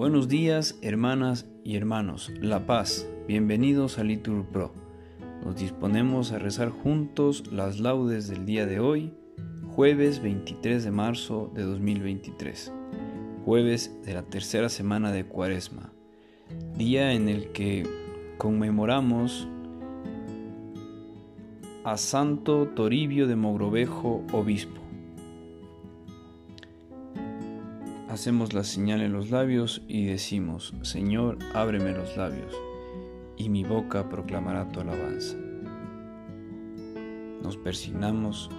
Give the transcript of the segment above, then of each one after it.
Buenos días, hermanas y hermanos. La paz. Bienvenidos a Litur Pro. Nos disponemos a rezar juntos las laudes del día de hoy, jueves 23 de marzo de 2023, jueves de la tercera semana de Cuaresma, día en el que conmemoramos a Santo Toribio de Mogrovejo, obispo. Hacemos la señal en los labios y decimos, Señor, ábreme los labios, y mi boca proclamará tu alabanza. Nos persignamos,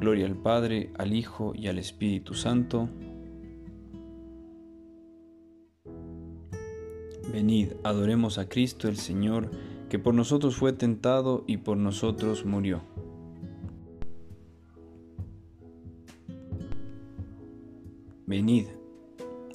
gloria al Padre, al Hijo y al Espíritu Santo. Venid, adoremos a Cristo el Señor, que por nosotros fue tentado y por nosotros murió. Venid,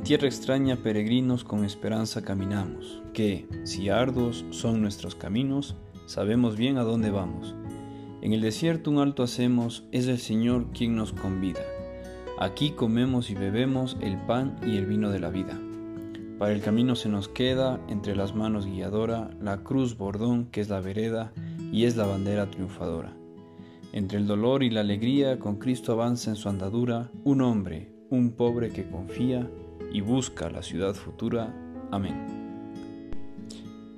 En tierra extraña, peregrinos, con esperanza caminamos, que, si arduos son nuestros caminos, sabemos bien a dónde vamos. En el desierto un alto hacemos, es el Señor quien nos convida. Aquí comemos y bebemos el pan y el vino de la vida. Para el camino se nos queda, entre las manos guiadora, la cruz bordón que es la vereda y es la bandera triunfadora. Entre el dolor y la alegría, con Cristo avanza en su andadura un hombre, un pobre que confía, y busca la ciudad futura. Amén.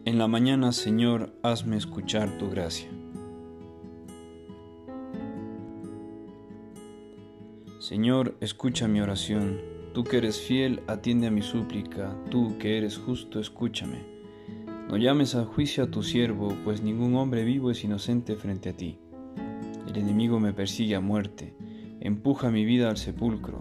En la mañana, Señor, hazme escuchar tu gracia. Señor, escucha mi oración. Tú que eres fiel, atiende a mi súplica. Tú que eres justo, escúchame. No llames a juicio a tu siervo, pues ningún hombre vivo es inocente frente a ti. El enemigo me persigue a muerte, empuja mi vida al sepulcro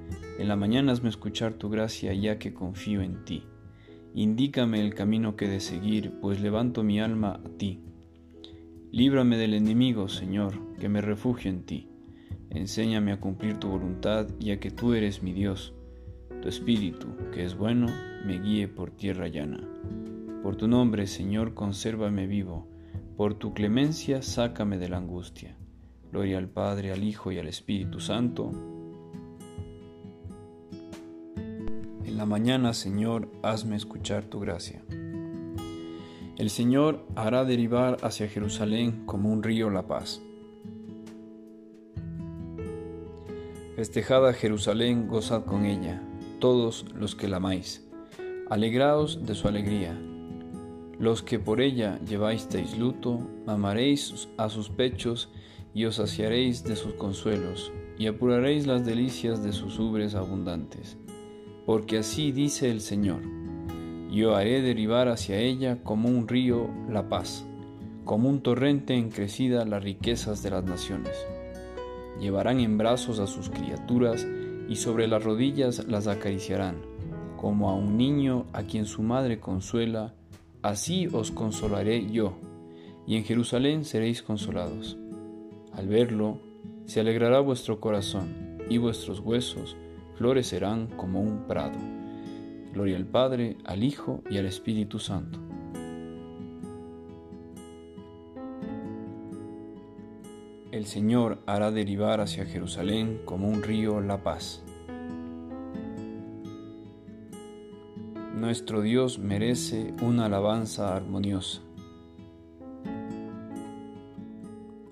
En la mañana hazme escuchar tu gracia ya que confío en ti. Indícame el camino que de seguir, pues levanto mi alma a ti. Líbrame del enemigo, Señor, que me refugio en ti. Enséñame a cumplir tu voluntad, ya que tú eres mi Dios. Tu espíritu, que es bueno, me guíe por tierra llana. Por tu nombre, Señor, consérvame vivo. Por tu clemencia, sácame de la angustia. Gloria al Padre, al Hijo y al Espíritu Santo la mañana, Señor, hazme escuchar tu gracia. El Señor hará derivar hacia Jerusalén como un río la paz. Festejada Jerusalén, gozad con ella, todos los que la amáis. Alegraos de su alegría. Los que por ella lleváis luto, amaréis a sus pechos y os saciaréis de sus consuelos, y apuraréis las delicias de sus ubres abundantes porque así dice el Señor, yo haré derivar hacia ella como un río la paz, como un torrente en crecida las riquezas de las naciones. Llevarán en brazos a sus criaturas y sobre las rodillas las acariciarán, como a un niño a quien su madre consuela, así os consolaré yo, y en Jerusalén seréis consolados. Al verlo, se alegrará vuestro corazón y vuestros huesos florecerán como un prado. Gloria al Padre, al Hijo y al Espíritu Santo. El Señor hará derivar hacia Jerusalén como un río la paz. Nuestro Dios merece una alabanza armoniosa.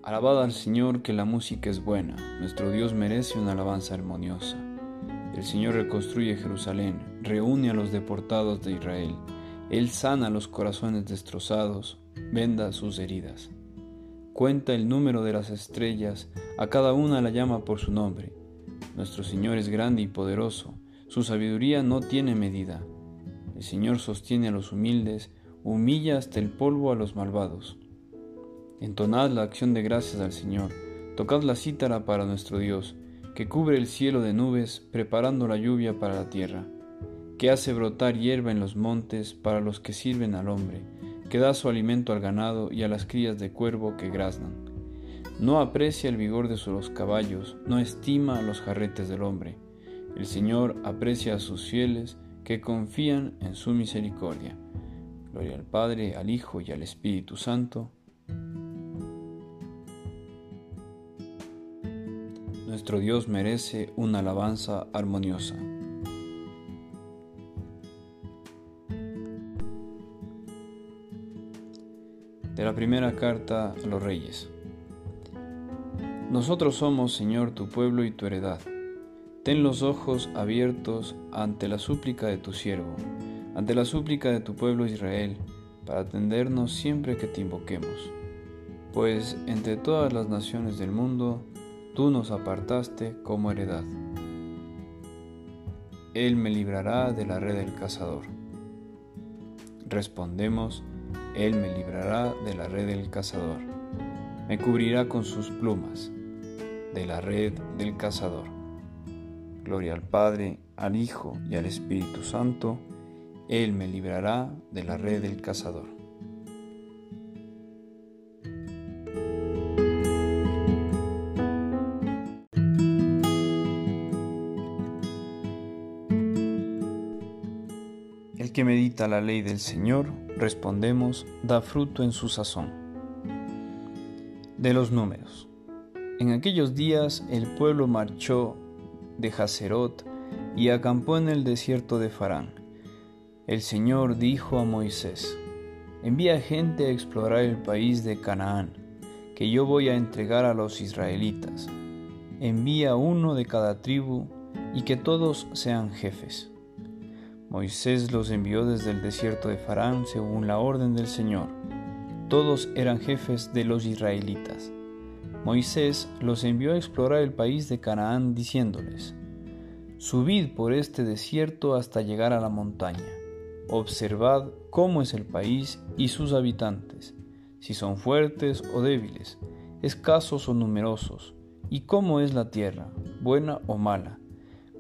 Alabad al Señor que la música es buena, nuestro Dios merece una alabanza armoniosa. El Señor reconstruye Jerusalén, reúne a los deportados de Israel. Él sana los corazones destrozados, venda sus heridas. Cuenta el número de las estrellas, a cada una la llama por su nombre. Nuestro Señor es grande y poderoso, su sabiduría no tiene medida. El Señor sostiene a los humildes, humilla hasta el polvo a los malvados. Entonad la acción de gracias al Señor, tocad la cítara para nuestro Dios, que cubre el cielo de nubes, preparando la lluvia para la tierra, que hace brotar hierba en los montes para los que sirven al hombre, que da su alimento al ganado y a las crías de cuervo que graznan. No aprecia el vigor de sus caballos, no estima los jarretes del hombre. El Señor aprecia a sus fieles que confían en su misericordia. Gloria al Padre, al Hijo y al Espíritu Santo Nuestro Dios merece una alabanza armoniosa. De la primera carta a los reyes. Nosotros somos, Señor, tu pueblo y tu heredad. Ten los ojos abiertos ante la súplica de tu siervo, ante la súplica de tu pueblo Israel, para atendernos siempre que te invoquemos. Pues entre todas las naciones del mundo, tú nos apartaste como heredad. Él me librará de la red del cazador. Respondemos, Él me librará de la red del cazador. Me cubrirá con sus plumas, de la red del cazador. Gloria al Padre, al Hijo y al Espíritu Santo. Él me librará de la red del cazador. Que medita la ley del Señor, respondemos, da fruto en su sazón. De los números. En aquellos días el pueblo marchó de Hazerot y acampó en el desierto de Farán. El Señor dijo a Moisés, envía gente a explorar el país de Canaán, que yo voy a entregar a los israelitas. Envía uno de cada tribu y que todos sean jefes. Moisés los envió desde el desierto de Farán según la orden del Señor. Todos eran jefes de los israelitas. Moisés los envió a explorar el país de Canaán diciéndoles, Subid por este desierto hasta llegar a la montaña. Observad cómo es el país y sus habitantes, si son fuertes o débiles, escasos o numerosos, y cómo es la tierra, buena o mala,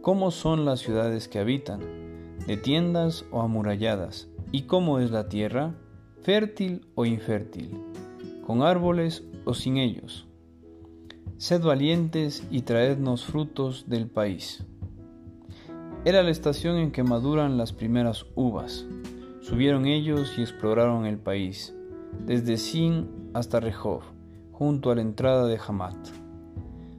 cómo son las ciudades que habitan, de tiendas o amuralladas, y cómo es la tierra, fértil o infértil, con árboles o sin ellos. Sed valientes y traednos frutos del país. Era la estación en que maduran las primeras uvas. Subieron ellos y exploraron el país, desde Sin hasta Rehov, junto a la entrada de Hamat.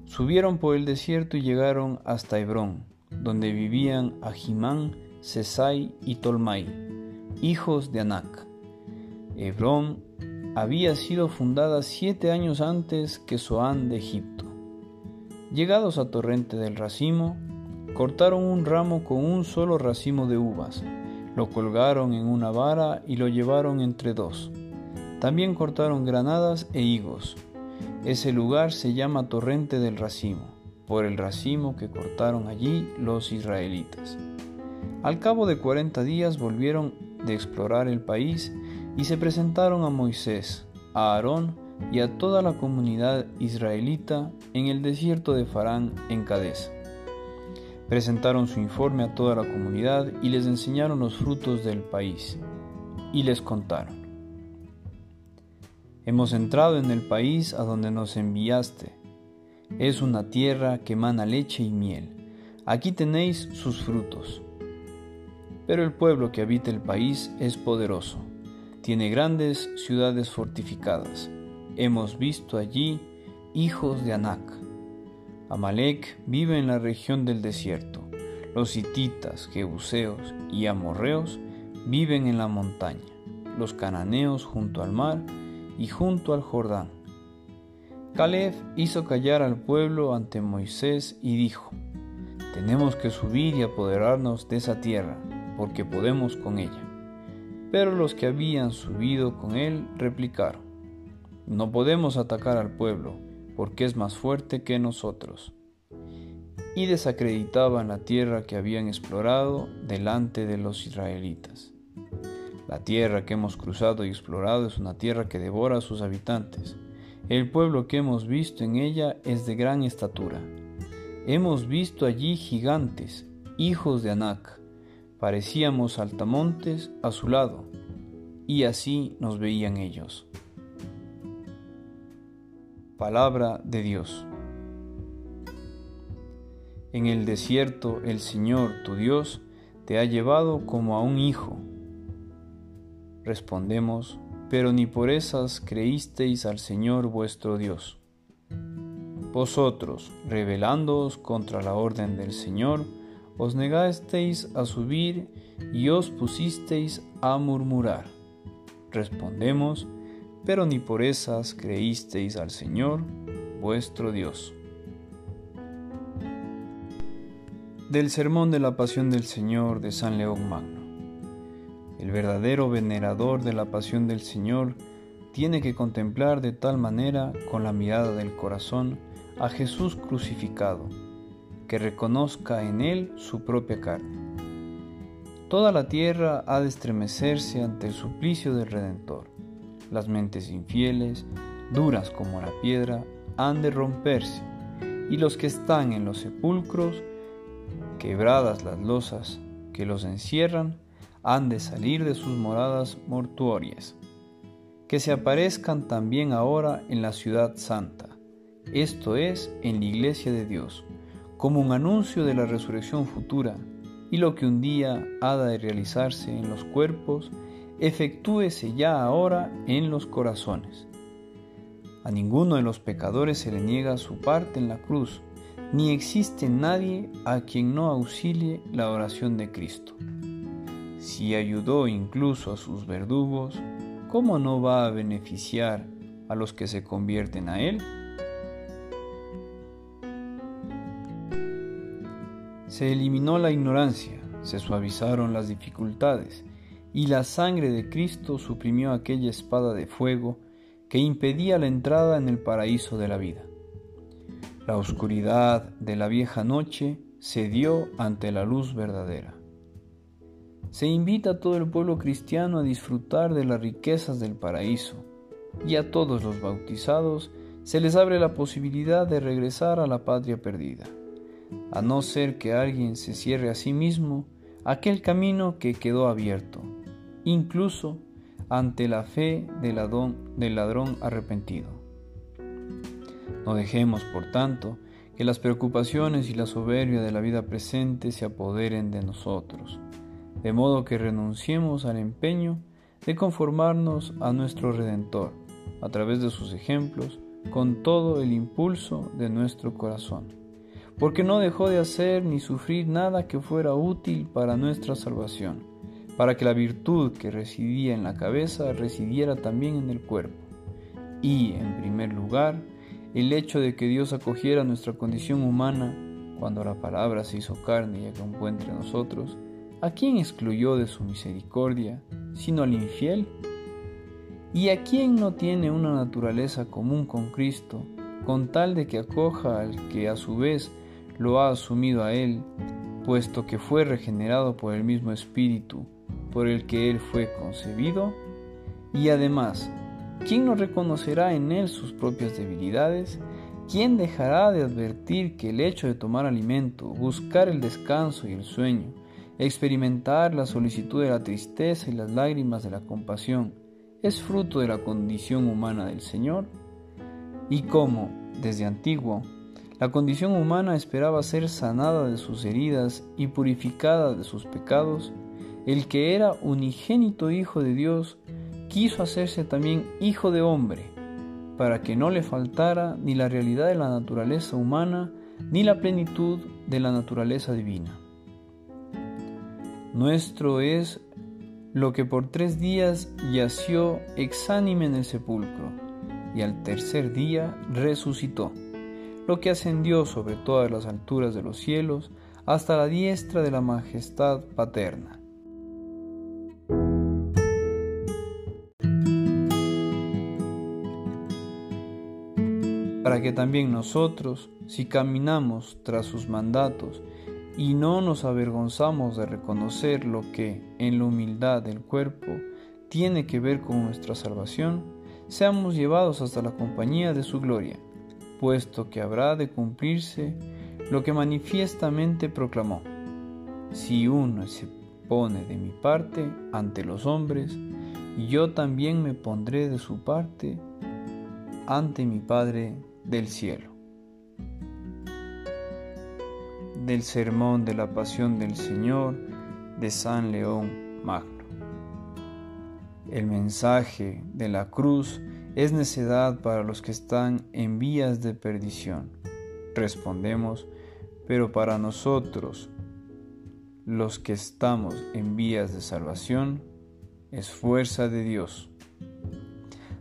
Subieron por el desierto y llegaron hasta Hebrón, donde vivían Ahimán Sesai y Tolmai, hijos de Anac. Hebrón había sido fundada siete años antes que Zoán de Egipto. Llegados a Torrente del Racimo, cortaron un ramo con un solo racimo de uvas, lo colgaron en una vara y lo llevaron entre dos. También cortaron granadas e higos. Ese lugar se llama Torrente del Racimo, por el racimo que cortaron allí los israelitas. Al cabo de cuarenta días volvieron de explorar el país y se presentaron a Moisés, a Aarón y a toda la comunidad israelita en el desierto de Farán en Cades. Presentaron su informe a toda la comunidad y les enseñaron los frutos del país y les contaron. Hemos entrado en el país a donde nos enviaste. Es una tierra que emana leche y miel. Aquí tenéis sus frutos pero el pueblo que habita el país es poderoso. Tiene grandes ciudades fortificadas. Hemos visto allí hijos de Anac. Amalek vive en la región del desierto. Los hititas, jebuseos y amorreos viven en la montaña. Los cananeos junto al mar y junto al Jordán. Caleb hizo callar al pueblo ante Moisés y dijo, Tenemos que subir y apoderarnos de esa tierra, porque podemos con ella. Pero los que habían subido con él replicaron, No podemos atacar al pueblo, porque es más fuerte que nosotros. Y desacreditaban la tierra que habían explorado delante de los israelitas. La tierra que hemos cruzado y explorado es una tierra que devora a sus habitantes el pueblo que hemos visto en ella es de gran estatura. Hemos visto allí gigantes, hijos de Anac. Parecíamos saltamontes a su lado, y así nos veían ellos. Palabra de Dios. En el desierto el Señor, tu Dios, te ha llevado como a un hijo. Respondemos, pero ni por esas creísteis al Señor vuestro Dios. Vosotros, rebelándoos contra la orden del Señor, os negasteis a subir y os pusisteis a murmurar. Respondemos, pero ni por esas creísteis al Señor vuestro Dios. Del Sermón de la Pasión del Señor de San León Magno. El verdadero venerador de la pasión del Señor tiene que contemplar de tal manera con la mirada del corazón a Jesús crucificado, que reconozca en él su propia carne. Toda la tierra ha de estremecerse ante el suplicio del Redentor. Las mentes infieles, duras como la piedra, han de romperse, y los que están en los sepulcros, quebradas las losas que los encierran, han de salir de sus moradas mortuorias, que se aparezcan también ahora en la ciudad santa, esto es, en la iglesia de Dios, como un anuncio de la resurrección futura, y lo que un día ha de realizarse en los cuerpos, efectúese ya ahora en los corazones. A ninguno de los pecadores se le niega su parte en la cruz, ni existe nadie a quien no auxilie la oración de Cristo. Si ayudó incluso a sus verdugos, ¿cómo no va a beneficiar a los que se convierten a Él? Se eliminó la ignorancia, se suavizaron las dificultades, y la sangre de Cristo suprimió aquella espada de fuego que impedía la entrada en el paraíso de la vida. La oscuridad de la vieja noche cedió ante la luz verdadera. Se invita a todo el pueblo cristiano a disfrutar de las riquezas del paraíso, y a todos los bautizados se les abre la posibilidad de regresar a la patria perdida, a no ser que alguien se cierre a sí mismo aquel camino que quedó abierto, incluso ante la fe del ladrón, arrepentido. No dejemos, por tanto, que las preocupaciones y la soberbia de la vida presente se apoderen de nosotros de modo que renunciemos al empeño de conformarnos a nuestro Redentor a través de sus ejemplos con todo el impulso de nuestro corazón, porque no dejó de hacer ni sufrir nada que fuera útil para nuestra salvación, para que la virtud que residía en la cabeza residiera también en el cuerpo, y, en primer lugar, el hecho de que Dios acogiera nuestra condición humana cuando la palabra se hizo carne y acampó entre nosotros, ¿A quién excluyó de su misericordia, sino al infiel? ¿Y a quién no tiene una naturaleza común con Cristo, con tal de que acoja al que a su vez lo ha asumido a él, puesto que fue regenerado por el mismo Espíritu por el que él fue concebido? Y además, ¿quién no reconocerá en él sus propias debilidades? ¿Quién dejará de advertir que el hecho de tomar alimento, buscar el descanso y el sueño, Experimentar la solicitud de la tristeza y las lágrimas de la compasión es fruto de la condición humana del Señor. Y como, desde antiguo, la condición humana esperaba ser sanada de sus heridas y purificada de sus pecados, el que era unigénito Hijo de Dios, quiso hacerse también Hijo de hombre, para que no le faltara ni la realidad de la naturaleza humana, ni la plenitud de la naturaleza divina. Nuestro es lo que por tres días yació exánime en el sepulcro, y al tercer día resucitó, lo que ascendió sobre todas las alturas de los cielos hasta la diestra de la majestad paterna. Para que también nosotros, si caminamos tras sus mandatos y no nos avergonzamos de reconocer lo que, en la humildad del cuerpo, tiene que ver con nuestra salvación, seamos llevados hasta la compañía de su gloria, puesto que habrá de cumplirse lo que manifiestamente proclamó. Si uno se pone de mi parte ante los hombres, yo también me pondré de su parte ante mi Padre del cielo. Del sermón de la pasión del Señor de San León Magno. El mensaje de la cruz es necedad para los que están en vías de perdición. Respondemos, pero para nosotros, los que estamos en vías de salvación, es fuerza de Dios.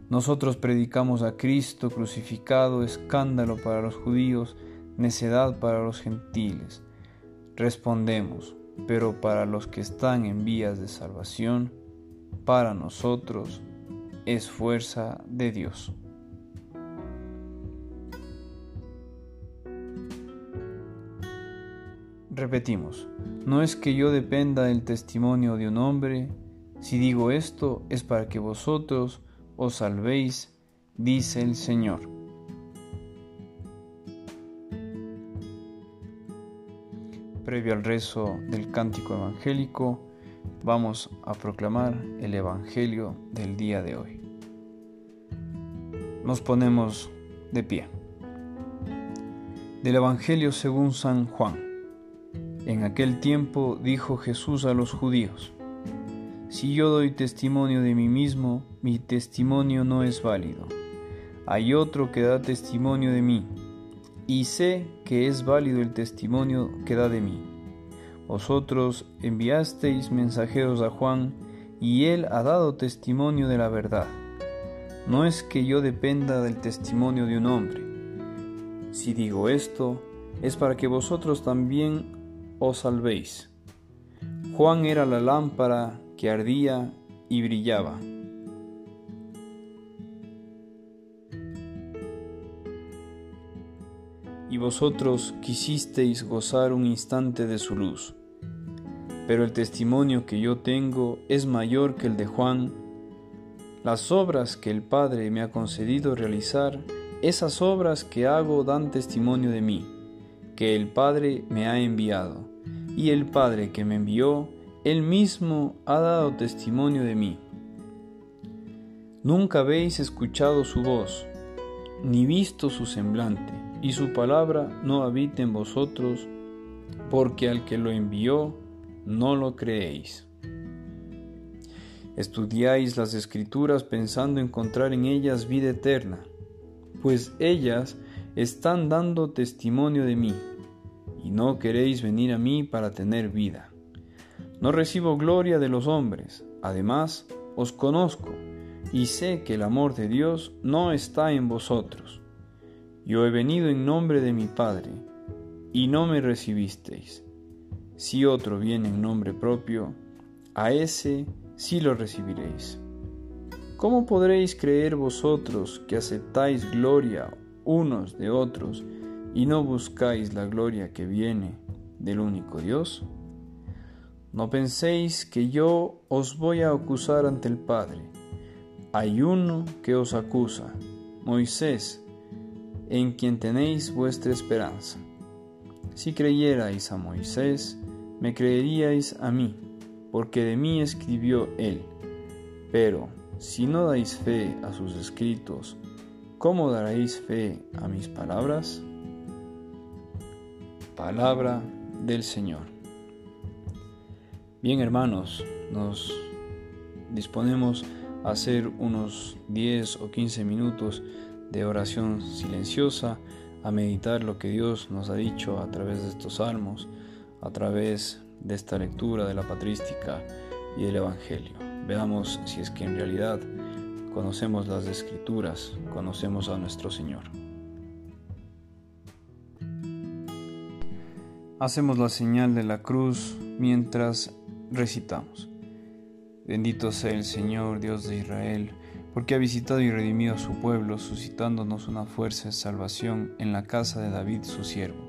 Nosotros predicamos a Cristo crucificado, escándalo para los judíos, necedad para los gentiles. Respondemos, pero para los que están en vías de salvación, para nosotros es fuerza de Dios. Repetimos, no es que yo dependa del testimonio de un hombre, si digo esto es para que vosotros os salvéis, dice el Señor. Previo al rezo del cántico evangélico, vamos a proclamar el Evangelio del día de hoy. Nos ponemos de pie. Del Evangelio según San Juan. En aquel tiempo dijo Jesús a los judíos, Si yo doy testimonio de mí mismo, mi testimonio no es válido. Hay otro que da testimonio de mí, y sé que es válido el testimonio que da de mí. Vosotros enviasteis mensajeros a Juan, y él ha dado testimonio de la verdad. No es que yo dependa del testimonio de un hombre. Si digo esto, es para que vosotros también os salvéis. Juan era la lámpara que ardía y brillaba y vosotros quisisteis gozar un instante de su luz. Pero el testimonio que yo tengo es mayor que el de Juan. Las obras que el Padre me ha concedido realizar, esas obras que hago dan testimonio de mí, que el Padre me ha enviado, y el Padre que me envió, él mismo ha dado testimonio de mí. Nunca habéis escuchado su voz, ni visto su semblante y su palabra no habita en vosotros, porque al que lo envió no lo creéis. Estudiáis las escrituras pensando encontrar en ellas vida eterna, pues ellas están dando testimonio de mí, y no queréis venir a mí para tener vida. No recibo gloria de los hombres, además os conozco, y sé que el amor de Dios no está en vosotros. Yo he venido en nombre de mi Padre, y no me recibisteis. Si otro viene en nombre propio, a ese sí lo recibiréis. ¿Cómo podréis creer vosotros que aceptáis gloria unos de otros y no buscáis la gloria que viene del único Dios? No penséis que yo os voy a acusar ante el Padre. Hay uno que os acusa, Moisés, en quien tenéis vuestra esperanza. Si creyerais a Moisés, me creeríais a mí, porque de mí escribió él. Pero si no dais fe a sus escritos, ¿cómo daréis fe a mis palabras? Palabra del Señor. Bien hermanos, nos disponemos a hacer unos 10 o 15 minutos de oración silenciosa, a meditar lo que Dios nos ha dicho a través de estos salmos, a través de esta lectura de la patrística y del Evangelio. Veamos si es que en realidad conocemos las escrituras, conocemos a nuestro Señor. Hacemos la señal de la cruz mientras recitamos. Bendito sea el Señor, Dios de Israel, porque ha visitado y redimido a su pueblo, suscitándonos una fuerza de salvación en la casa de David su siervo,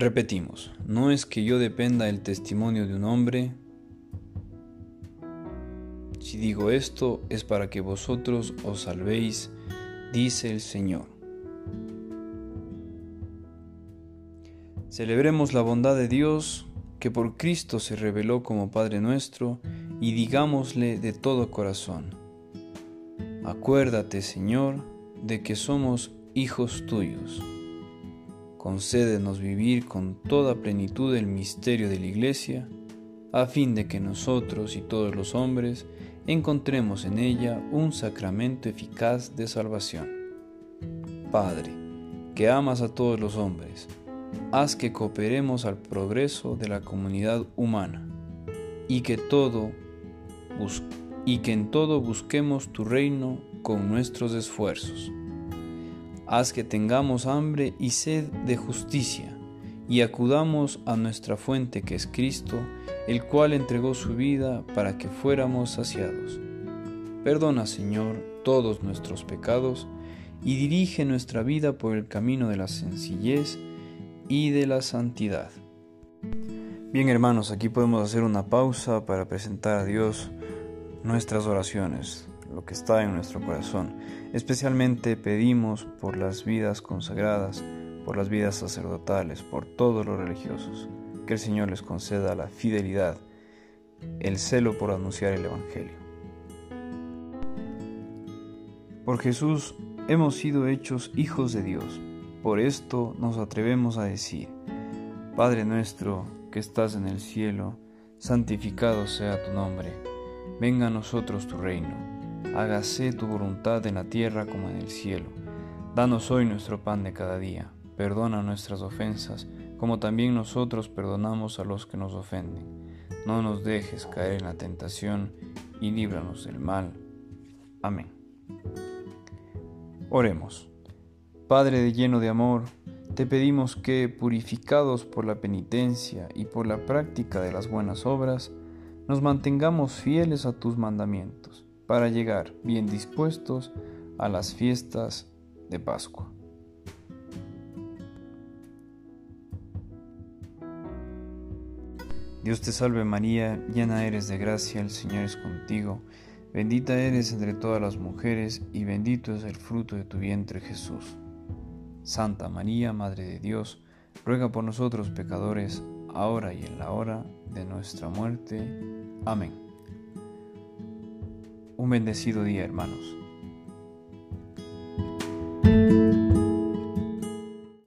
Repetimos, no es que yo dependa del testimonio de un hombre. Si digo esto es para que vosotros os salvéis, dice el Señor. Celebremos la bondad de Dios que por Cristo se reveló como Padre nuestro, y digámosle de todo corazón, acuérdate Señor de que somos hijos tuyos. Concédenos vivir con toda plenitud el misterio de la Iglesia, a fin de que nosotros y todos los hombres encontremos en ella un sacramento eficaz de salvación. Padre, que amas a todos los hombres, haz que cooperemos al progreso de la comunidad humana y que todo y que en todo busquemos tu reino con nuestros esfuerzos. Haz que tengamos hambre y sed de justicia y acudamos a nuestra fuente que es Cristo, el cual entregó su vida para que fuéramos saciados. Perdona, Señor, todos nuestros pecados y dirige nuestra vida por el camino de la sencillez y de la santidad. Bien hermanos, aquí podemos hacer una pausa para presentar a Dios nuestras oraciones, lo que está en nuestro corazón. Especialmente pedimos por las vidas consagradas, por las vidas sacerdotales, por todos los religiosos, que el Señor les conceda la fidelidad, el celo por anunciar el Evangelio. Por Jesús hemos sido hechos hijos de Dios por esto nos atrevemos a decir, Padre nuestro que estás en el cielo, santificado sea tu nombre, venga a nosotros tu reino, hágase tu voluntad en la tierra como en el cielo. Danos hoy nuestro pan de cada día, perdona nuestras ofensas, como también nosotros perdonamos a los que nos ofenden. No nos dejes caer en la tentación y líbranos del mal. Amén. Oremos. Padre de lleno de amor, te pedimos que, purificados por la penitencia y por la práctica de las buenas obras, nos mantengamos fieles a tus mandamientos, para llegar bien dispuestos a las fiestas de Pascua. Dios te salve María, llena eres de gracia, el Señor es contigo, bendita eres entre todas las mujeres y bendito es el fruto de tu vientre Jesús. Santa María, Madre de Dios, ruega por nosotros pecadores, ahora y en la hora de nuestra muerte. Amén. Un bendecido día, hermanos.